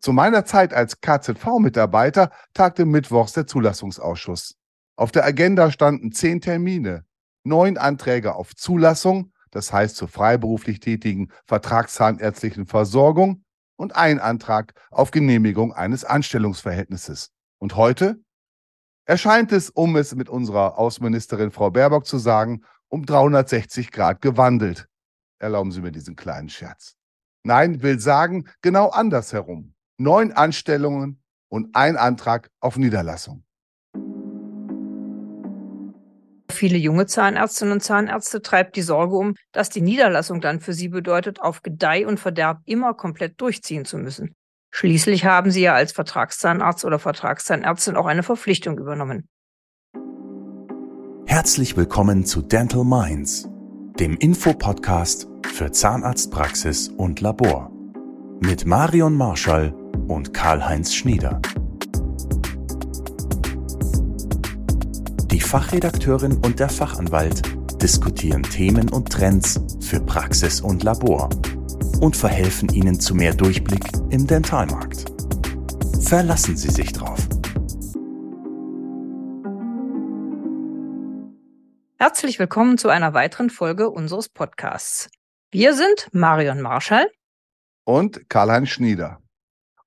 Zu meiner Zeit als KZV-Mitarbeiter tagte mittwochs der Zulassungsausschuss. Auf der Agenda standen zehn Termine, neun Anträge auf Zulassung, das heißt zur freiberuflich tätigen vertragszahnärztlichen Versorgung, und ein Antrag auf Genehmigung eines Anstellungsverhältnisses. Und heute erscheint es, um es mit unserer Außenministerin Frau Baerbock zu sagen, um 360 Grad gewandelt. Erlauben Sie mir diesen kleinen Scherz. Nein, will sagen, genau andersherum neun Anstellungen und ein Antrag auf Niederlassung. Viele junge Zahnärztinnen und Zahnärzte treibt die Sorge um, dass die Niederlassung dann für sie bedeutet, auf Gedeih und Verderb immer komplett durchziehen zu müssen. Schließlich haben sie ja als Vertragszahnarzt oder Vertragszahnärztin auch eine Verpflichtung übernommen. Herzlich willkommen zu Dental Minds, dem Infopodcast für Zahnarztpraxis und Labor. Mit Marion Marschall und Karl-Heinz Schnieder. Die Fachredakteurin und der Fachanwalt diskutieren Themen und Trends für Praxis und Labor und verhelfen Ihnen zu mehr Durchblick im Dentalmarkt. Verlassen Sie sich drauf. Herzlich willkommen zu einer weiteren Folge unseres Podcasts. Wir sind Marion Marschall und Karl-Heinz Schnieder.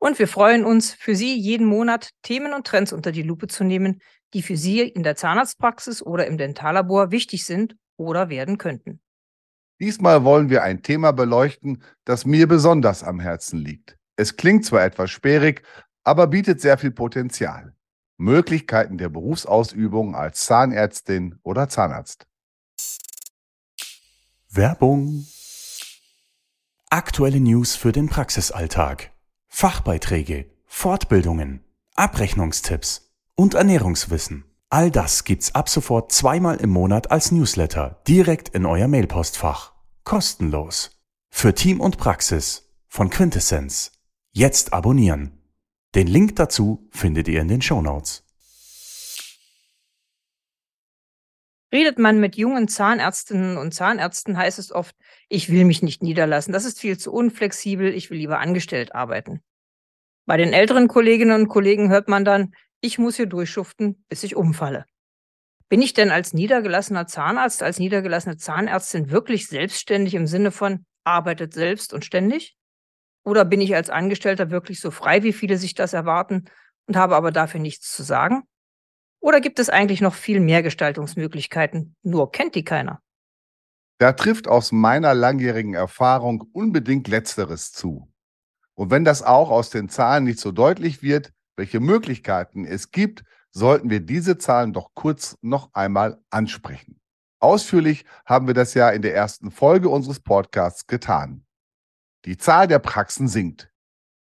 Und wir freuen uns, für Sie jeden Monat Themen und Trends unter die Lupe zu nehmen, die für Sie in der Zahnarztpraxis oder im Dentallabor wichtig sind oder werden könnten. Diesmal wollen wir ein Thema beleuchten, das mir besonders am Herzen liegt. Es klingt zwar etwas sperrig, aber bietet sehr viel Potenzial. Möglichkeiten der Berufsausübung als Zahnärztin oder Zahnarzt. Werbung. Aktuelle News für den Praxisalltag. Fachbeiträge, Fortbildungen, Abrechnungstipps und Ernährungswissen. All das gibt's ab sofort zweimal im Monat als Newsletter direkt in euer Mailpostfach. Kostenlos. Für Team und Praxis von Quintessenz. Jetzt abonnieren. Den Link dazu findet ihr in den Show Notes. Redet man mit jungen Zahnärztinnen und Zahnärzten, heißt es oft, ich will mich nicht niederlassen, das ist viel zu unflexibel, ich will lieber angestellt arbeiten. Bei den älteren Kolleginnen und Kollegen hört man dann, ich muss hier durchschuften, bis ich umfalle. Bin ich denn als niedergelassener Zahnarzt, als niedergelassene Zahnärztin wirklich selbstständig im Sinne von arbeitet selbst und ständig? Oder bin ich als Angestellter wirklich so frei, wie viele sich das erwarten und habe aber dafür nichts zu sagen? Oder gibt es eigentlich noch viel mehr Gestaltungsmöglichkeiten, nur kennt die keiner? Da trifft aus meiner langjährigen Erfahrung unbedingt Letzteres zu. Und wenn das auch aus den Zahlen nicht so deutlich wird, welche Möglichkeiten es gibt, sollten wir diese Zahlen doch kurz noch einmal ansprechen. Ausführlich haben wir das ja in der ersten Folge unseres Podcasts getan. Die Zahl der Praxen sinkt.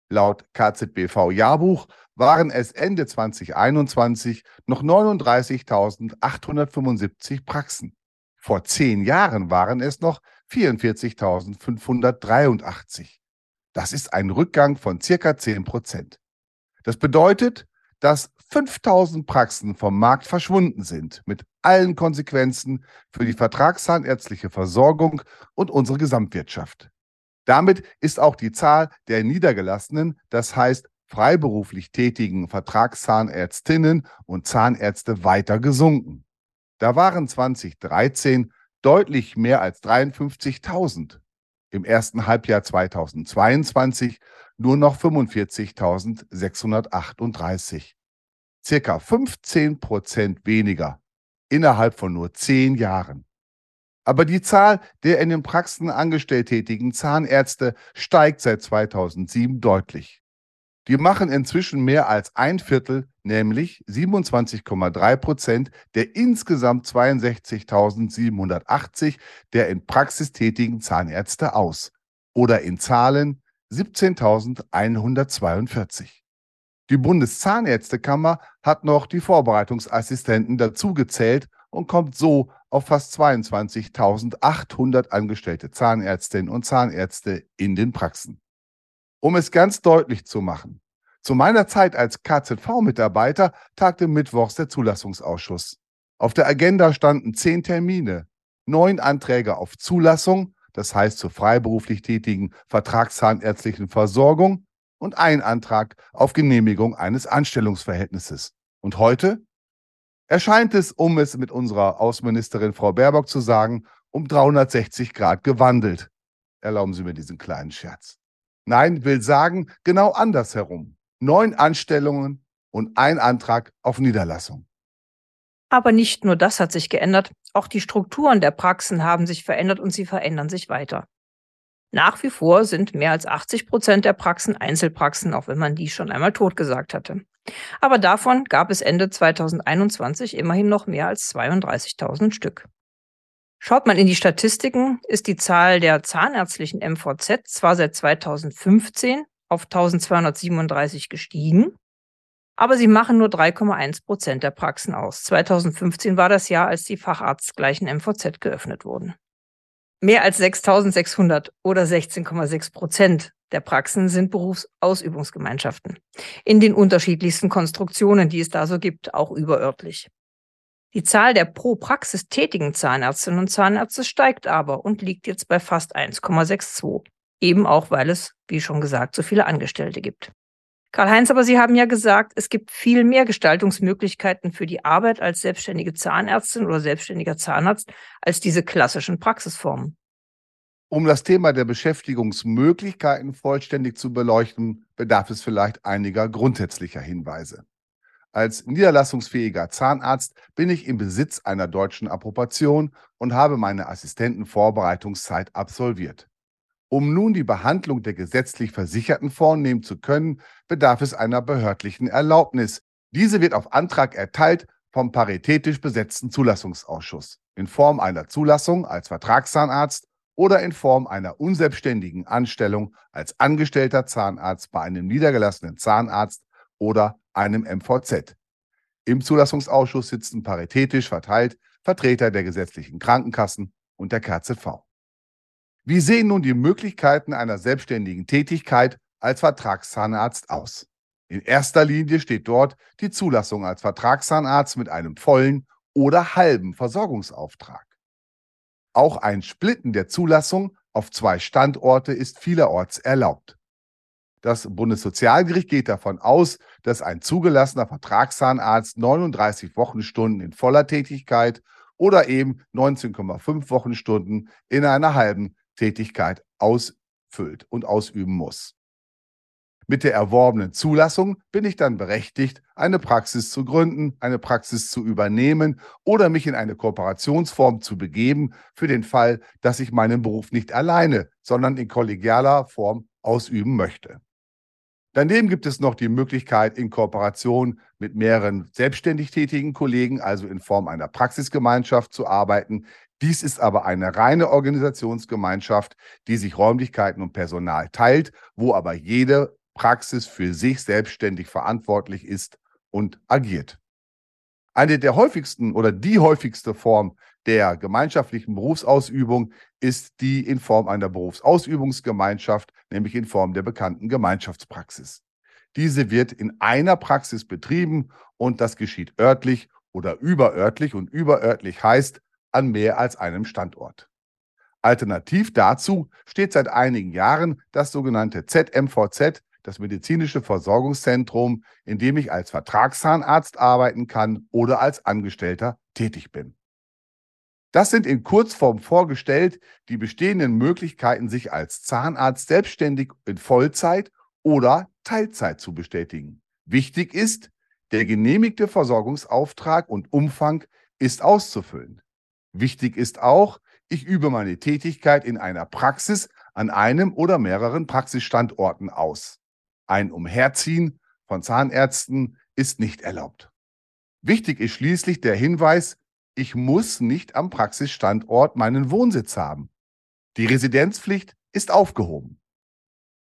Laut KZBV Jahrbuch waren es Ende 2021 noch 39.875 Praxen. Vor zehn Jahren waren es noch 44.583. Das ist ein Rückgang von circa 10 Prozent. Das bedeutet, dass 5000 Praxen vom Markt verschwunden sind, mit allen Konsequenzen für die vertragszahnärztliche Versorgung und unsere Gesamtwirtschaft. Damit ist auch die Zahl der niedergelassenen, das heißt freiberuflich tätigen Vertragszahnärztinnen und Zahnärzte weiter gesunken. Da waren 2013 deutlich mehr als 53.000. Im ersten Halbjahr 2022 nur noch 45.638. Circa 15 Prozent weniger innerhalb von nur zehn Jahren. Aber die Zahl der in den Praxen angestellt tätigen Zahnärzte steigt seit 2007 deutlich. Die machen inzwischen mehr als ein Viertel, nämlich 27,3 Prozent der insgesamt 62.780 der in Praxis tätigen Zahnärzte aus. Oder in Zahlen 17.142. Die Bundeszahnärztekammer hat noch die Vorbereitungsassistenten dazugezählt und kommt so auf fast 22.800 angestellte Zahnärztinnen und Zahnärzte in den Praxen. Um es ganz deutlich zu machen, zu meiner Zeit als KZV-Mitarbeiter tagte mittwochs der Zulassungsausschuss. Auf der Agenda standen zehn Termine, neun Anträge auf Zulassung, das heißt zur freiberuflich tätigen vertragszahnärztlichen Versorgung, und ein Antrag auf Genehmigung eines Anstellungsverhältnisses. Und heute erscheint es, um es mit unserer Außenministerin Frau Baerbock zu sagen, um 360 Grad gewandelt. Erlauben Sie mir diesen kleinen Scherz. Nein, will sagen, genau andersherum. Neun Anstellungen und ein Antrag auf Niederlassung. Aber nicht nur das hat sich geändert, auch die Strukturen der Praxen haben sich verändert und sie verändern sich weiter. Nach wie vor sind mehr als 80 Prozent der Praxen Einzelpraxen, auch wenn man die schon einmal totgesagt hatte. Aber davon gab es Ende 2021 immerhin noch mehr als 32.000 Stück. Schaut man in die Statistiken, ist die Zahl der zahnärztlichen MVZ zwar seit 2015 auf 1237 gestiegen, aber sie machen nur 3,1 Prozent der Praxen aus. 2015 war das Jahr, als die facharztgleichen MVZ geöffnet wurden. Mehr als 6600 oder 16,6 Prozent der Praxen sind Berufsausübungsgemeinschaften. In den unterschiedlichsten Konstruktionen, die es da so gibt, auch überörtlich. Die Zahl der pro Praxis tätigen Zahnärztinnen und Zahnärzte steigt aber und liegt jetzt bei fast 1,62. Eben auch, weil es, wie schon gesagt, so viele Angestellte gibt. Karl-Heinz, aber Sie haben ja gesagt, es gibt viel mehr Gestaltungsmöglichkeiten für die Arbeit als selbstständige Zahnärztin oder selbstständiger Zahnarzt als diese klassischen Praxisformen. Um das Thema der Beschäftigungsmöglichkeiten vollständig zu beleuchten, bedarf es vielleicht einiger grundsätzlicher Hinweise. Als niederlassungsfähiger Zahnarzt bin ich im Besitz einer deutschen Approbation und habe meine Assistentenvorbereitungszeit absolviert. Um nun die Behandlung der gesetzlich Versicherten vornehmen zu können, bedarf es einer behördlichen Erlaubnis. Diese wird auf Antrag erteilt vom paritätisch besetzten Zulassungsausschuss in Form einer Zulassung als Vertragszahnarzt oder in Form einer unselbstständigen Anstellung als angestellter Zahnarzt bei einem niedergelassenen Zahnarzt oder einem MVZ. Im Zulassungsausschuss sitzen paritätisch verteilt Vertreter der gesetzlichen Krankenkassen und der KZV. Wie sehen nun die Möglichkeiten einer selbstständigen Tätigkeit als Vertragszahnarzt aus? In erster Linie steht dort die Zulassung als Vertragszahnarzt mit einem vollen oder halben Versorgungsauftrag. Auch ein Splitten der Zulassung auf zwei Standorte ist vielerorts erlaubt. Das Bundessozialgericht geht davon aus, dass ein zugelassener Vertragszahnarzt 39 Wochenstunden in voller Tätigkeit oder eben 19,5 Wochenstunden in einer halben Tätigkeit ausfüllt und ausüben muss. Mit der erworbenen Zulassung bin ich dann berechtigt, eine Praxis zu gründen, eine Praxis zu übernehmen oder mich in eine Kooperationsform zu begeben, für den Fall, dass ich meinen Beruf nicht alleine, sondern in kollegialer Form ausüben möchte. Daneben gibt es noch die Möglichkeit, in Kooperation mit mehreren selbstständig tätigen Kollegen, also in Form einer Praxisgemeinschaft zu arbeiten, dies ist aber eine reine Organisationsgemeinschaft, die sich Räumlichkeiten und Personal teilt, wo aber jede Praxis für sich selbstständig verantwortlich ist und agiert. Eine der häufigsten oder die häufigste Form der gemeinschaftlichen Berufsausübung ist die in Form einer Berufsausübungsgemeinschaft, nämlich in Form der bekannten Gemeinschaftspraxis. Diese wird in einer Praxis betrieben und das geschieht örtlich oder überörtlich und überörtlich heißt, an mehr als einem Standort. Alternativ dazu steht seit einigen Jahren das sogenannte ZMVZ, das medizinische Versorgungszentrum, in dem ich als Vertragszahnarzt arbeiten kann oder als Angestellter tätig bin. Das sind in Kurzform vorgestellt die bestehenden Möglichkeiten, sich als Zahnarzt selbstständig in Vollzeit oder Teilzeit zu bestätigen. Wichtig ist, der genehmigte Versorgungsauftrag und Umfang ist auszufüllen. Wichtig ist auch, ich übe meine Tätigkeit in einer Praxis an einem oder mehreren Praxisstandorten aus. Ein Umherziehen von Zahnärzten ist nicht erlaubt. Wichtig ist schließlich der Hinweis, ich muss nicht am Praxisstandort meinen Wohnsitz haben. Die Residenzpflicht ist aufgehoben.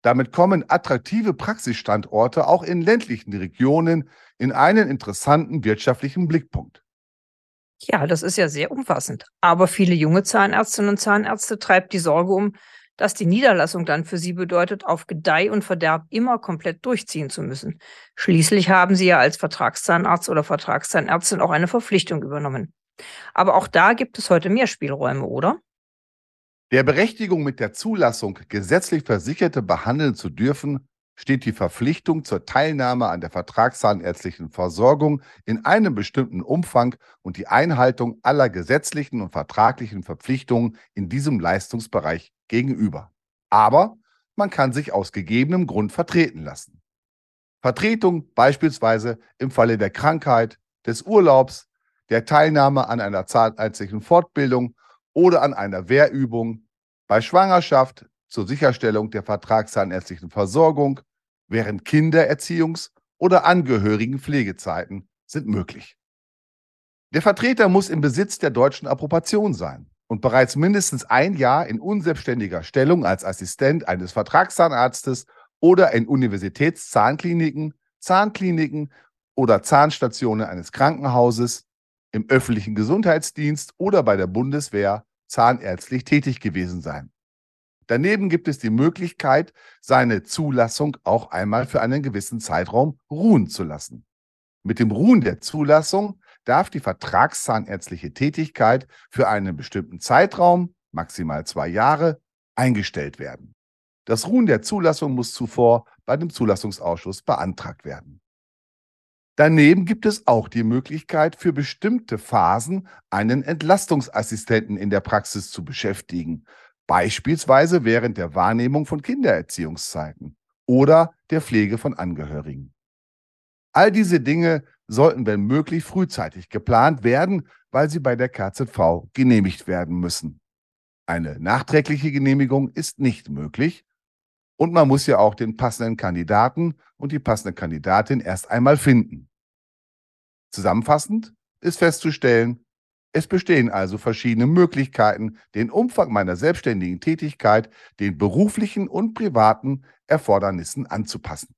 Damit kommen attraktive Praxisstandorte auch in ländlichen Regionen in einen interessanten wirtschaftlichen Blickpunkt. Ja, das ist ja sehr umfassend. Aber viele junge Zahnärztinnen und Zahnärzte treibt die Sorge um, dass die Niederlassung dann für sie bedeutet, auf Gedeih und Verderb immer komplett durchziehen zu müssen. Schließlich haben sie ja als Vertragszahnarzt oder Vertragszahnärztin auch eine Verpflichtung übernommen. Aber auch da gibt es heute mehr Spielräume, oder? Der Berechtigung mit der Zulassung, gesetzlich Versicherte behandeln zu dürfen, steht die Verpflichtung zur Teilnahme an der vertragszahnärztlichen Versorgung in einem bestimmten Umfang und die Einhaltung aller gesetzlichen und vertraglichen Verpflichtungen in diesem Leistungsbereich gegenüber. Aber man kann sich aus gegebenem Grund vertreten lassen. Vertretung beispielsweise im Falle der Krankheit, des Urlaubs, der Teilnahme an einer zahnärztlichen Fortbildung oder an einer Wehrübung, bei Schwangerschaft zur Sicherstellung der vertragszahnärztlichen Versorgung, während Kindererziehungs- oder Angehörigenpflegezeiten sind möglich. Der Vertreter muss im Besitz der deutschen Approbation sein und bereits mindestens ein Jahr in unselbstständiger Stellung als Assistent eines Vertragszahnarztes oder in Universitätszahnkliniken, Zahnkliniken oder Zahnstationen eines Krankenhauses, im öffentlichen Gesundheitsdienst oder bei der Bundeswehr zahnärztlich tätig gewesen sein. Daneben gibt es die Möglichkeit, seine Zulassung auch einmal für einen gewissen Zeitraum ruhen zu lassen. Mit dem Ruhen der Zulassung darf die vertragszahnärztliche Tätigkeit für einen bestimmten Zeitraum, maximal zwei Jahre, eingestellt werden. Das Ruhen der Zulassung muss zuvor bei dem Zulassungsausschuss beantragt werden. Daneben gibt es auch die Möglichkeit, für bestimmte Phasen einen Entlastungsassistenten in der Praxis zu beschäftigen, beispielsweise während der Wahrnehmung von Kindererziehungszeiten oder der Pflege von Angehörigen. All diese Dinge sollten, wenn möglich, frühzeitig geplant werden, weil sie bei der KZV genehmigt werden müssen. Eine nachträgliche Genehmigung ist nicht möglich und man muss ja auch den passenden Kandidaten und die passende Kandidatin erst einmal finden. Zusammenfassend ist festzustellen, es bestehen also verschiedene Möglichkeiten, den Umfang meiner selbstständigen Tätigkeit den beruflichen und privaten Erfordernissen anzupassen.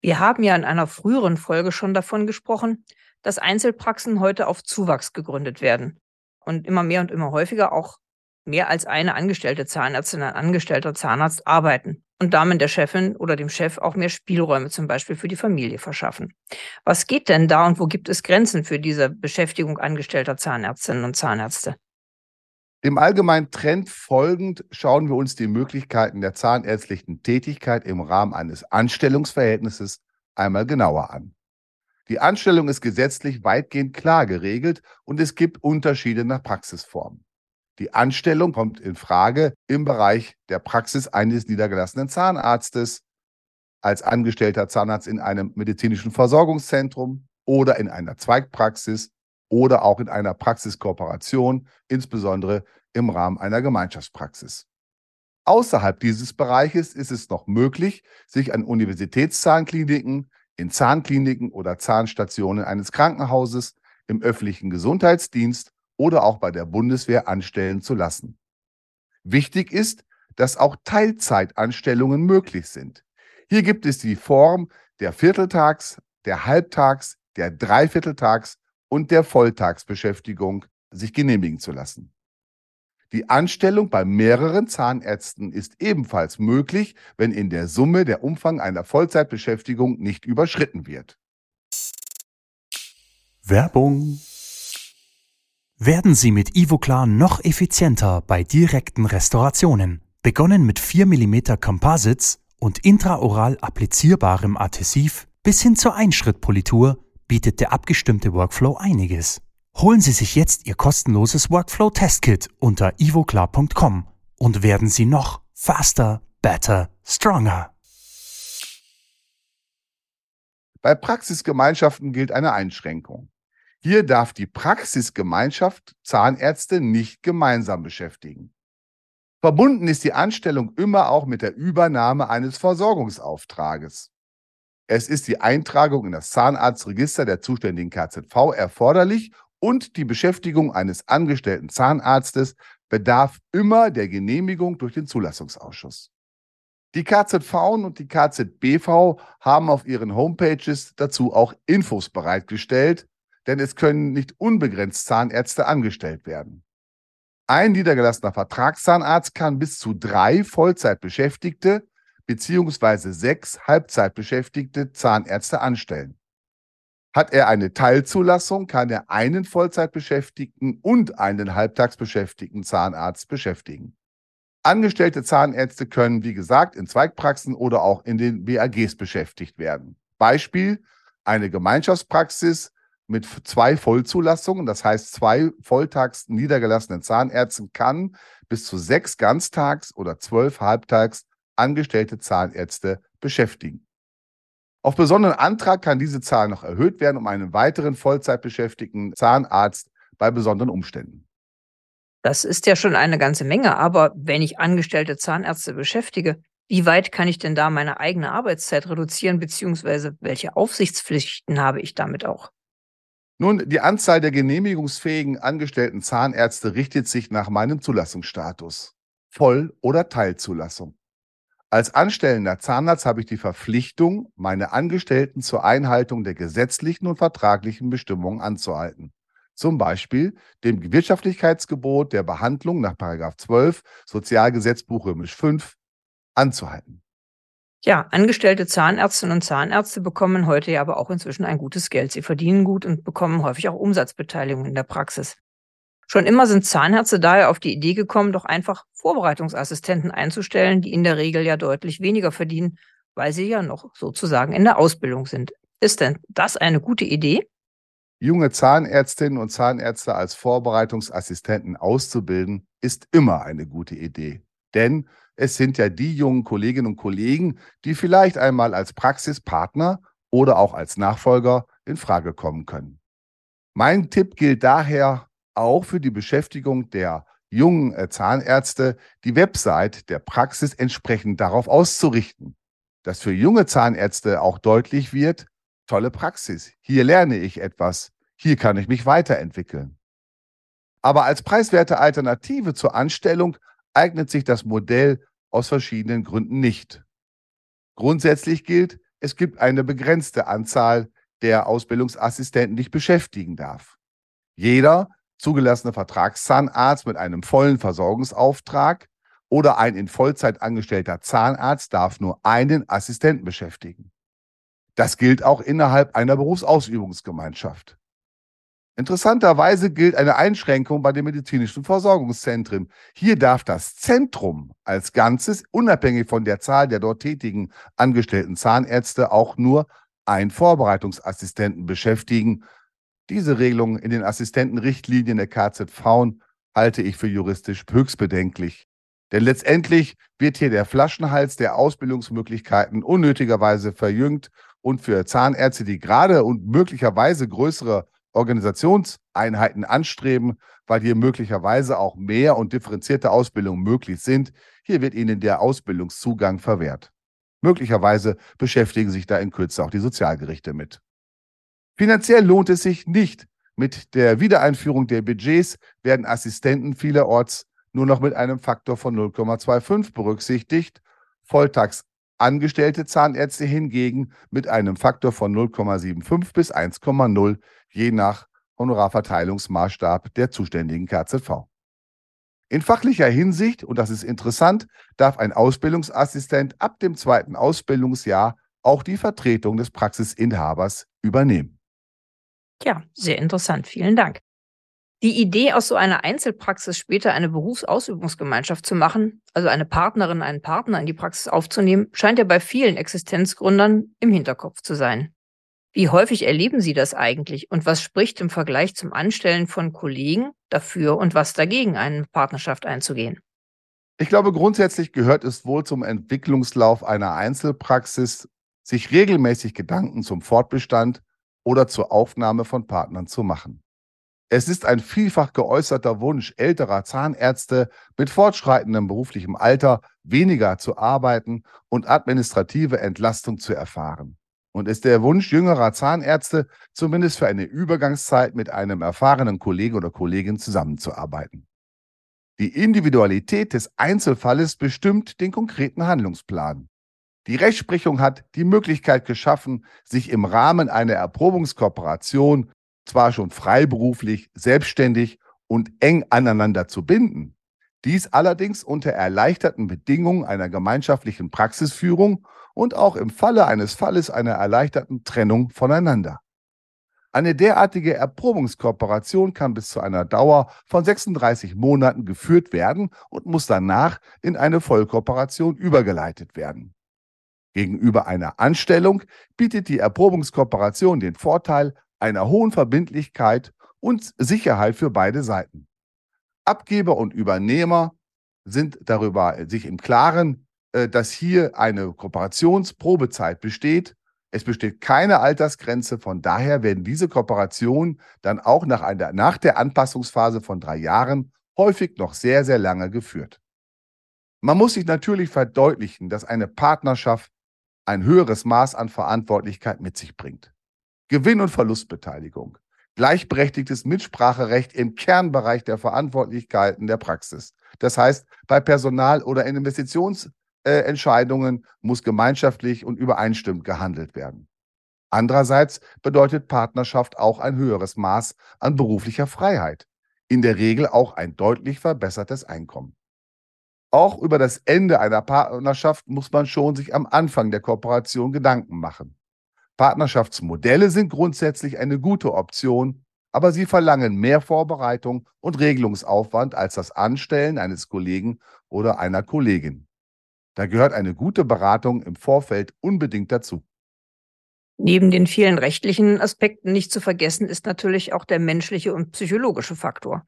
Wir haben ja in einer früheren Folge schon davon gesprochen, dass Einzelpraxen heute auf Zuwachs gegründet werden und immer mehr und immer häufiger auch mehr als eine angestellte Zahnärztin, ein angestellter Zahnarzt arbeiten und damit der Chefin oder dem Chef auch mehr Spielräume zum Beispiel für die Familie verschaffen. Was geht denn da und wo gibt es Grenzen für diese Beschäftigung angestellter Zahnärztinnen und Zahnärzte? Dem allgemeinen Trend folgend schauen wir uns die Möglichkeiten der zahnärztlichen Tätigkeit im Rahmen eines Anstellungsverhältnisses einmal genauer an. Die Anstellung ist gesetzlich weitgehend klar geregelt und es gibt Unterschiede nach Praxisformen. Die Anstellung kommt in Frage im Bereich der Praxis eines niedergelassenen Zahnarztes, als angestellter Zahnarzt in einem medizinischen Versorgungszentrum oder in einer Zweigpraxis oder auch in einer Praxiskooperation, insbesondere im Rahmen einer Gemeinschaftspraxis. Außerhalb dieses Bereiches ist es noch möglich, sich an Universitätszahnkliniken, in Zahnkliniken oder Zahnstationen eines Krankenhauses, im öffentlichen Gesundheitsdienst oder auch bei der Bundeswehr anstellen zu lassen. Wichtig ist, dass auch Teilzeitanstellungen möglich sind. Hier gibt es die Form der Vierteltags-, der Halbtags-, der Dreivierteltags- und der Volltagsbeschäftigung sich genehmigen zu lassen. Die Anstellung bei mehreren Zahnärzten ist ebenfalls möglich, wenn in der Summe der Umfang einer Vollzeitbeschäftigung nicht überschritten wird. Werbung werden Sie mit Ivoclar noch effizienter bei direkten Restaurationen. Begonnen mit 4 mm Composites und intraoral applizierbarem Adhesiv bis hin zur Einschrittpolitur bietet der abgestimmte Workflow einiges. Holen Sie sich jetzt Ihr kostenloses Workflow-Testkit unter ivoclar.com und werden Sie noch faster, better, stronger. Bei Praxisgemeinschaften gilt eine Einschränkung. Hier darf die Praxisgemeinschaft Zahnärzte nicht gemeinsam beschäftigen. Verbunden ist die Anstellung immer auch mit der Übernahme eines Versorgungsauftrages. Es ist die Eintragung in das Zahnarztregister der zuständigen KZV erforderlich und die Beschäftigung eines angestellten Zahnarztes bedarf immer der Genehmigung durch den Zulassungsausschuss. Die KZV und die KZBV haben auf ihren Homepages dazu auch Infos bereitgestellt, denn es können nicht unbegrenzt Zahnärzte angestellt werden. Ein niedergelassener Vertragszahnarzt kann bis zu drei Vollzeitbeschäftigte beziehungsweise sechs Halbzeitbeschäftigte Zahnärzte anstellen. Hat er eine Teilzulassung, kann er einen Vollzeitbeschäftigten und einen Halbtagsbeschäftigten Zahnarzt beschäftigen. Angestellte Zahnärzte können, wie gesagt, in Zweigpraxen oder auch in den BAGs beschäftigt werden. Beispiel, eine Gemeinschaftspraxis mit zwei Vollzulassungen, das heißt zwei volltags niedergelassenen Zahnärzten kann bis zu sechs Ganztags- oder zwölf Halbtags angestellte Zahnärzte beschäftigen. Auf besonderen Antrag kann diese Zahl noch erhöht werden um einen weiteren Vollzeitbeschäftigten Zahnarzt bei besonderen Umständen. Das ist ja schon eine ganze Menge, aber wenn ich angestellte Zahnärzte beschäftige, wie weit kann ich denn da meine eigene Arbeitszeit reduzieren, beziehungsweise welche Aufsichtspflichten habe ich damit auch? Nun, die Anzahl der genehmigungsfähigen angestellten Zahnärzte richtet sich nach meinem Zulassungsstatus. Voll- oder Teilzulassung. Als anstellender Zahnarzt habe ich die Verpflichtung, meine Angestellten zur Einhaltung der gesetzlichen und vertraglichen Bestimmungen anzuhalten. Zum Beispiel dem Wirtschaftlichkeitsgebot der Behandlung nach 12 Sozialgesetzbuch römisch 5 anzuhalten. Ja, angestellte Zahnärztinnen und Zahnärzte bekommen heute ja aber auch inzwischen ein gutes Geld. Sie verdienen gut und bekommen häufig auch Umsatzbeteiligung in der Praxis. Schon immer sind Zahnärzte daher auf die Idee gekommen, doch einfach Vorbereitungsassistenten einzustellen, die in der Regel ja deutlich weniger verdienen, weil sie ja noch sozusagen in der Ausbildung sind. Ist denn das eine gute Idee? Junge Zahnärztinnen und Zahnärzte als Vorbereitungsassistenten auszubilden, ist immer eine gute Idee. Denn es sind ja die jungen Kolleginnen und Kollegen, die vielleicht einmal als Praxispartner oder auch als Nachfolger in Frage kommen können. Mein Tipp gilt daher auch für die Beschäftigung der jungen äh, Zahnärzte, die Website der Praxis entsprechend darauf auszurichten, dass für junge Zahnärzte auch deutlich wird, tolle Praxis, hier lerne ich etwas, hier kann ich mich weiterentwickeln. Aber als preiswerte Alternative zur Anstellung eignet sich das Modell aus verschiedenen Gründen nicht. Grundsätzlich gilt, es gibt eine begrenzte Anzahl der Ausbildungsassistenten, die ich beschäftigen darf. Jeder zugelassene Vertragszahnarzt mit einem vollen Versorgungsauftrag oder ein in Vollzeit angestellter Zahnarzt darf nur einen Assistenten beschäftigen. Das gilt auch innerhalb einer Berufsausübungsgemeinschaft. Interessanterweise gilt eine Einschränkung bei den medizinischen Versorgungszentren. Hier darf das Zentrum als Ganzes, unabhängig von der Zahl der dort tätigen angestellten Zahnärzte, auch nur einen Vorbereitungsassistenten beschäftigen. Diese Regelung in den Assistentenrichtlinien der KZV halte ich für juristisch höchst bedenklich. Denn letztendlich wird hier der Flaschenhals der Ausbildungsmöglichkeiten unnötigerweise verjüngt und für Zahnärzte, die gerade und möglicherweise größere Organisationseinheiten anstreben, weil hier möglicherweise auch mehr und differenzierte Ausbildungen möglich sind. Hier wird ihnen der Ausbildungszugang verwehrt. Möglicherweise beschäftigen sich da in Kürze auch die Sozialgerichte mit. Finanziell lohnt es sich nicht. Mit der Wiedereinführung der Budgets werden Assistenten vielerorts nur noch mit einem Faktor von 0,25 berücksichtigt. Volltags angestellte Zahnärzte hingegen mit einem Faktor von 0,75 bis 1,0 je nach Honorarverteilungsmaßstab der zuständigen KZV. In fachlicher Hinsicht, und das ist interessant, darf ein Ausbildungsassistent ab dem zweiten Ausbildungsjahr auch die Vertretung des Praxisinhabers übernehmen. Ja, sehr interessant. Vielen Dank. Die Idee, aus so einer Einzelpraxis später eine Berufsausübungsgemeinschaft zu machen, also eine Partnerin, einen Partner in die Praxis aufzunehmen, scheint ja bei vielen Existenzgründern im Hinterkopf zu sein. Wie häufig erleben Sie das eigentlich und was spricht im Vergleich zum Anstellen von Kollegen dafür und was dagegen, eine Partnerschaft einzugehen? Ich glaube, grundsätzlich gehört es wohl zum Entwicklungslauf einer Einzelpraxis, sich regelmäßig Gedanken zum Fortbestand oder zur Aufnahme von Partnern zu machen. Es ist ein vielfach geäußerter Wunsch älterer Zahnärzte mit fortschreitendem beruflichem Alter weniger zu arbeiten und administrative Entlastung zu erfahren und ist der Wunsch jüngerer Zahnärzte, zumindest für eine Übergangszeit mit einem erfahrenen Kollegen oder Kollegin zusammenzuarbeiten. Die Individualität des Einzelfalles bestimmt den konkreten Handlungsplan. Die Rechtsprechung hat die Möglichkeit geschaffen, sich im Rahmen einer Erprobungskooperation zwar schon freiberuflich, selbstständig und eng aneinander zu binden, dies allerdings unter erleichterten Bedingungen einer gemeinschaftlichen Praxisführung und auch im Falle eines Falles einer erleichterten Trennung voneinander. Eine derartige Erprobungskooperation kann bis zu einer Dauer von 36 Monaten geführt werden und muss danach in eine Vollkooperation übergeleitet werden. Gegenüber einer Anstellung bietet die Erprobungskooperation den Vorteil einer hohen Verbindlichkeit und Sicherheit für beide Seiten. Abgeber und Übernehmer sind darüber sich im Klaren, äh, dass hier eine Kooperationsprobezeit besteht es besteht keine Altersgrenze, von daher werden diese Kooperationen dann auch nach, einer, nach der Anpassungsphase von drei Jahren häufig noch sehr, sehr lange geführt. Man muss sich natürlich verdeutlichen, dass eine Partnerschaft ein höheres Maß an Verantwortlichkeit mit sich bringt. Gewinn- und Verlustbeteiligung, gleichberechtigtes Mitspracherecht im Kernbereich der Verantwortlichkeiten der Praxis. Das heißt, bei Personal- oder Investitions- äh, Entscheidungen muss gemeinschaftlich und übereinstimmend gehandelt werden. Andererseits bedeutet Partnerschaft auch ein höheres Maß an beruflicher Freiheit, in der Regel auch ein deutlich verbessertes Einkommen. Auch über das Ende einer Partnerschaft muss man schon sich am Anfang der Kooperation Gedanken machen. Partnerschaftsmodelle sind grundsätzlich eine gute Option, aber sie verlangen mehr Vorbereitung und Regelungsaufwand als das Anstellen eines Kollegen oder einer Kollegin. Da gehört eine gute Beratung im Vorfeld unbedingt dazu. Neben den vielen rechtlichen Aspekten nicht zu vergessen ist natürlich auch der menschliche und psychologische Faktor.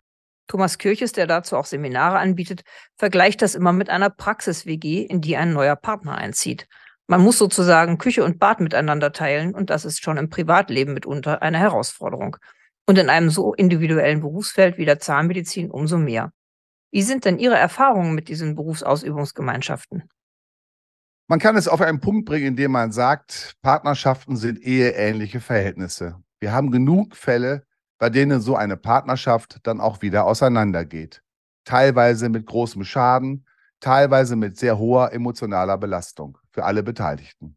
Thomas Kirches, der dazu auch Seminare anbietet, vergleicht das immer mit einer Praxis-WG, in die ein neuer Partner einzieht. Man muss sozusagen Küche und Bad miteinander teilen und das ist schon im Privatleben mitunter eine Herausforderung. Und in einem so individuellen Berufsfeld wie der Zahnmedizin umso mehr. Wie sind denn Ihre Erfahrungen mit diesen Berufsausübungsgemeinschaften? Man kann es auf einen Punkt bringen, indem man sagt, Partnerschaften sind eheähnliche Verhältnisse. Wir haben genug Fälle, bei denen so eine Partnerschaft dann auch wieder auseinandergeht. Teilweise mit großem Schaden, teilweise mit sehr hoher emotionaler Belastung für alle Beteiligten.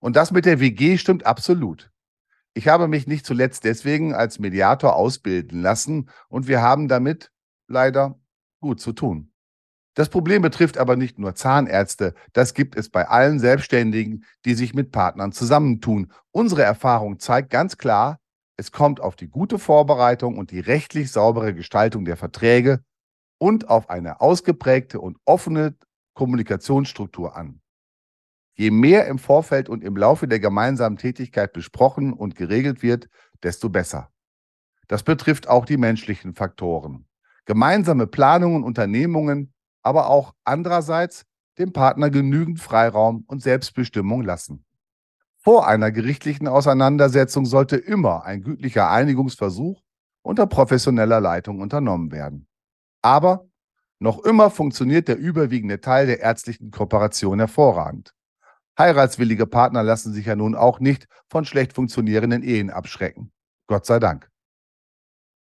Und das mit der WG stimmt absolut. Ich habe mich nicht zuletzt deswegen als Mediator ausbilden lassen und wir haben damit leider gut zu tun. Das Problem betrifft aber nicht nur Zahnärzte, das gibt es bei allen Selbstständigen, die sich mit Partnern zusammentun. Unsere Erfahrung zeigt ganz klar, es kommt auf die gute Vorbereitung und die rechtlich saubere Gestaltung der Verträge und auf eine ausgeprägte und offene Kommunikationsstruktur an. Je mehr im Vorfeld und im Laufe der gemeinsamen Tätigkeit besprochen und geregelt wird, desto besser. Das betrifft auch die menschlichen Faktoren. Gemeinsame Planungen Unternehmungen aber auch andererseits dem Partner genügend Freiraum und Selbstbestimmung lassen. Vor einer gerichtlichen Auseinandersetzung sollte immer ein gütlicher Einigungsversuch unter professioneller Leitung unternommen werden. Aber noch immer funktioniert der überwiegende Teil der ärztlichen Kooperation hervorragend. Heiratswillige Partner lassen sich ja nun auch nicht von schlecht funktionierenden Ehen abschrecken. Gott sei Dank.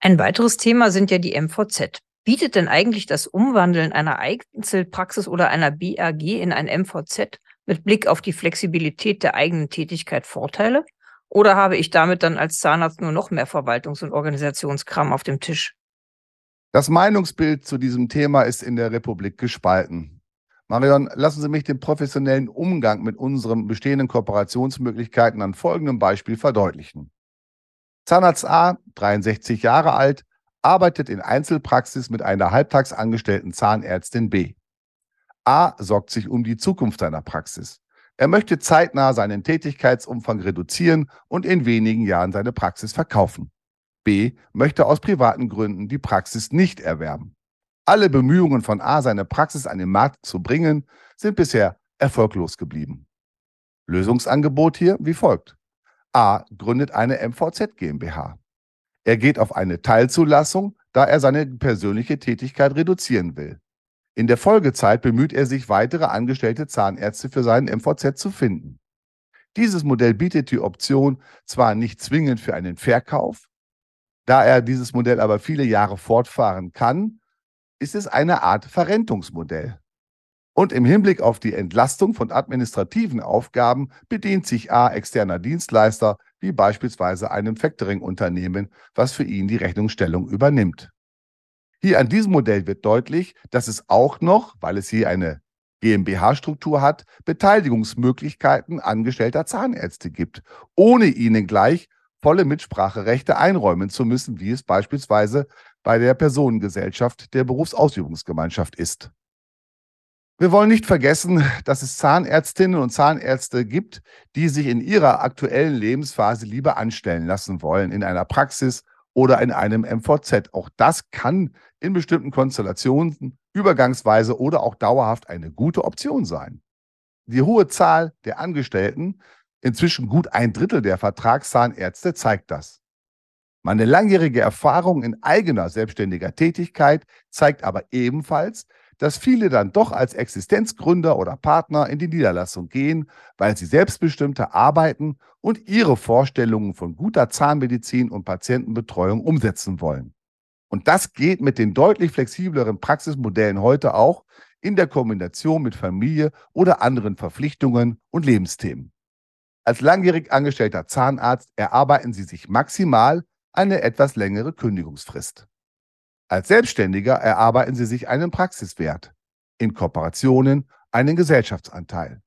Ein weiteres Thema sind ja die MVZ. Bietet denn eigentlich das Umwandeln einer Einzelpraxis oder einer BAG in ein MVZ mit Blick auf die Flexibilität der eigenen Tätigkeit Vorteile? Oder habe ich damit dann als Zahnarzt nur noch mehr Verwaltungs- und Organisationskram auf dem Tisch? Das Meinungsbild zu diesem Thema ist in der Republik gespalten. Marion, lassen Sie mich den professionellen Umgang mit unseren bestehenden Kooperationsmöglichkeiten an folgendem Beispiel verdeutlichen. Zahnarzt A, 63 Jahre alt, arbeitet in Einzelpraxis mit einer halbtags angestellten Zahnärztin B. A sorgt sich um die Zukunft seiner Praxis. Er möchte zeitnah seinen Tätigkeitsumfang reduzieren und in wenigen Jahren seine Praxis verkaufen. B möchte aus privaten Gründen die Praxis nicht erwerben. Alle Bemühungen von A, seine Praxis an den Markt zu bringen, sind bisher erfolglos geblieben. Lösungsangebot hier wie folgt. A gründet eine MVZ GmbH. Er geht auf eine Teilzulassung, da er seine persönliche Tätigkeit reduzieren will. In der Folgezeit bemüht er sich, weitere angestellte Zahnärzte für seinen MVZ zu finden. Dieses Modell bietet die Option zwar nicht zwingend für einen Verkauf, da er dieses Modell aber viele Jahre fortfahren kann, ist es eine Art Verrentungsmodell. Und im Hinblick auf die Entlastung von administrativen Aufgaben bedient sich A externer Dienstleister wie beispielsweise einem Factoring-Unternehmen, was für ihn die Rechnungsstellung übernimmt. Hier an diesem Modell wird deutlich, dass es auch noch, weil es hier eine GmbH-Struktur hat, Beteiligungsmöglichkeiten angestellter Zahnärzte gibt, ohne ihnen gleich volle Mitspracherechte einräumen zu müssen, wie es beispielsweise bei der Personengesellschaft der Berufsausübungsgemeinschaft ist. Wir wollen nicht vergessen, dass es Zahnärztinnen und Zahnärzte gibt, die sich in ihrer aktuellen Lebensphase lieber anstellen lassen wollen in einer Praxis oder in einem MVZ. Auch das kann in bestimmten Konstellationen übergangsweise oder auch dauerhaft eine gute Option sein. Die hohe Zahl der Angestellten, inzwischen gut ein Drittel der Vertragszahnärzte, zeigt das. Meine langjährige Erfahrung in eigener selbstständiger Tätigkeit zeigt aber ebenfalls, dass viele dann doch als Existenzgründer oder Partner in die Niederlassung gehen, weil sie selbstbestimmter arbeiten und ihre Vorstellungen von guter Zahnmedizin und Patientenbetreuung umsetzen wollen. Und das geht mit den deutlich flexibleren Praxismodellen heute auch in der Kombination mit Familie oder anderen Verpflichtungen und Lebensthemen. Als langjährig angestellter Zahnarzt erarbeiten Sie sich maximal eine etwas längere Kündigungsfrist. Als Selbstständiger erarbeiten Sie sich einen Praxiswert, in Kooperationen einen Gesellschaftsanteil.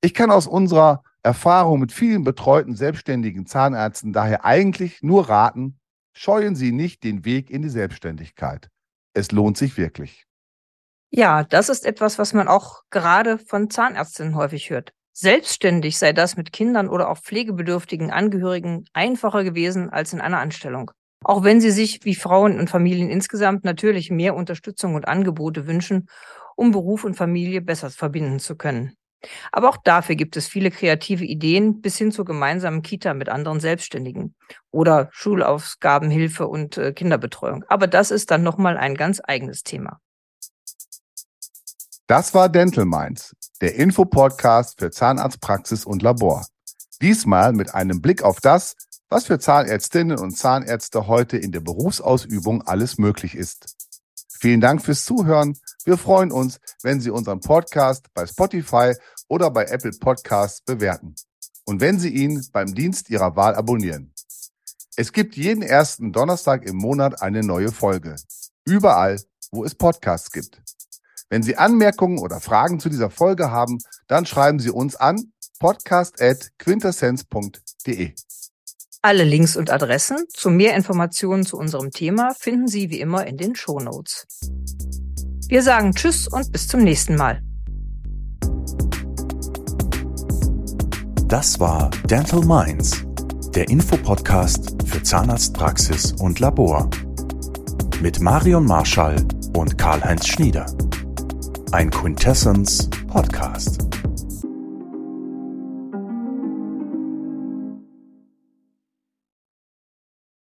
Ich kann aus unserer Erfahrung mit vielen betreuten selbstständigen Zahnärzten daher eigentlich nur raten, scheuen Sie nicht den Weg in die Selbstständigkeit. Es lohnt sich wirklich. Ja, das ist etwas, was man auch gerade von Zahnärztinnen häufig hört. Selbstständig sei das mit Kindern oder auch pflegebedürftigen Angehörigen einfacher gewesen als in einer Anstellung. Auch wenn sie sich, wie Frauen und Familien insgesamt, natürlich mehr Unterstützung und Angebote wünschen, um Beruf und Familie besser verbinden zu können. Aber auch dafür gibt es viele kreative Ideen bis hin zur gemeinsamen Kita mit anderen Selbstständigen oder Schulaufgabenhilfe und äh, Kinderbetreuung. Aber das ist dann nochmal ein ganz eigenes Thema. Das war Dental Minds, der Infopodcast für Zahnarztpraxis und Labor. Diesmal mit einem Blick auf das, was für Zahnärztinnen und Zahnärzte heute in der Berufsausübung alles möglich ist. Vielen Dank fürs Zuhören. Wir freuen uns, wenn Sie unseren Podcast bei Spotify oder bei Apple Podcasts bewerten und wenn Sie ihn beim Dienst Ihrer Wahl abonnieren. Es gibt jeden ersten Donnerstag im Monat eine neue Folge. Überall, wo es Podcasts gibt. Wenn Sie Anmerkungen oder Fragen zu dieser Folge haben, dann schreiben Sie uns an podcast.quintessenz.de. Alle Links und Adressen zu mehr Informationen zu unserem Thema finden Sie wie immer in den Show Notes. Wir sagen Tschüss und bis zum nächsten Mal. Das war Dental Minds, der Infopodcast für Zahnarztpraxis und Labor. Mit Marion Marschall und Karl-Heinz Schnieder. Ein Quintessence Podcast.